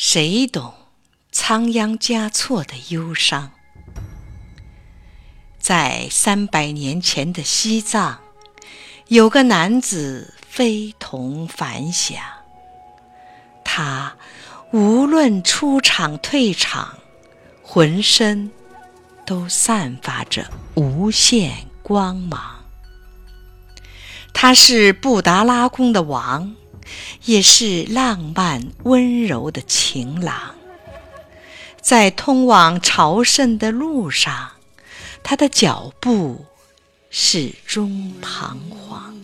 谁懂仓央嘉措的忧伤？在三百年前的西藏，有个男子非同凡响。他无论出场退场，浑身都散发着无限光芒。他是布达拉宫的王，也是浪漫温柔的情郎。在通往朝圣的路上。他的脚步始终彷徨，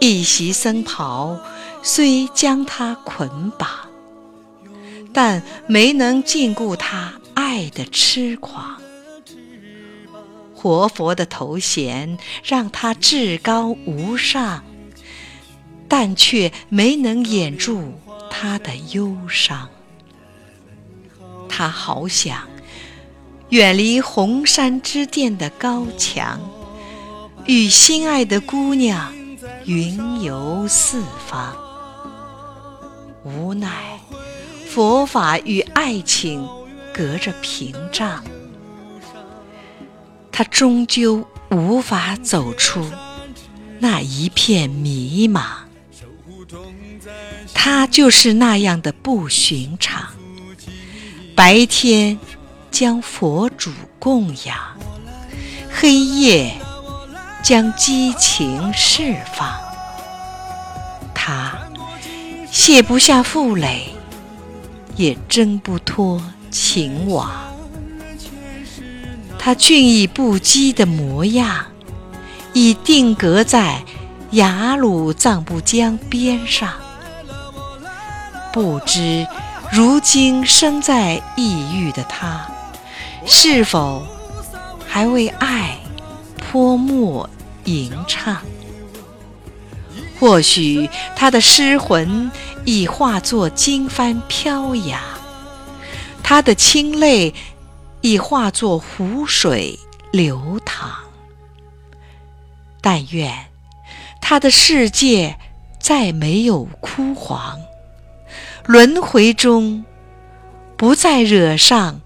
一袭僧袍虽将他捆绑，但没能禁锢他爱的痴狂。活佛的头衔让他至高无上，但却没能掩住他的忧伤。他好想。远离红山之巅的高墙，与心爱的姑娘云游四方。无奈，佛法与爱情隔着屏障，他终究无法走出那一片迷茫。他就是那样的不寻常，白天。将佛主供养，黑夜将激情释放。他卸不下负累，也挣不脱情网。他俊逸不羁的模样，已定格在雅鲁藏布江边上。不知如今生在异域的他。是否还为爱泼墨吟唱？或许他的诗魂已化作经幡飘扬，他的清泪已化作湖水流淌。但愿他的世界再没有枯黄，轮回中不再惹上。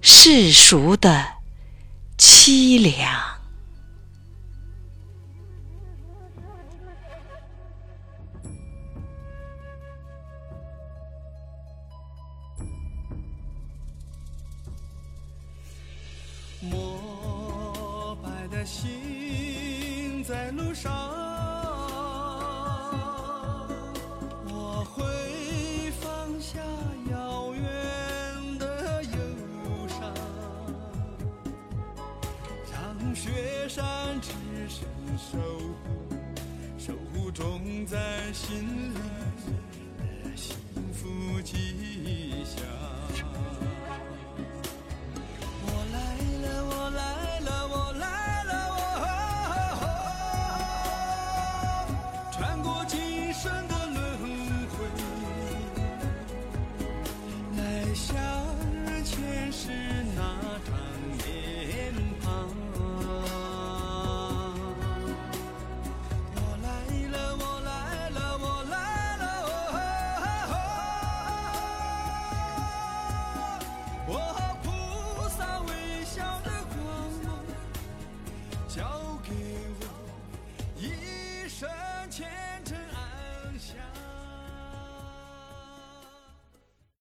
世俗的凄凉。膜拜的心在路上。雪山之神守护，守护种在心里的幸福记忆。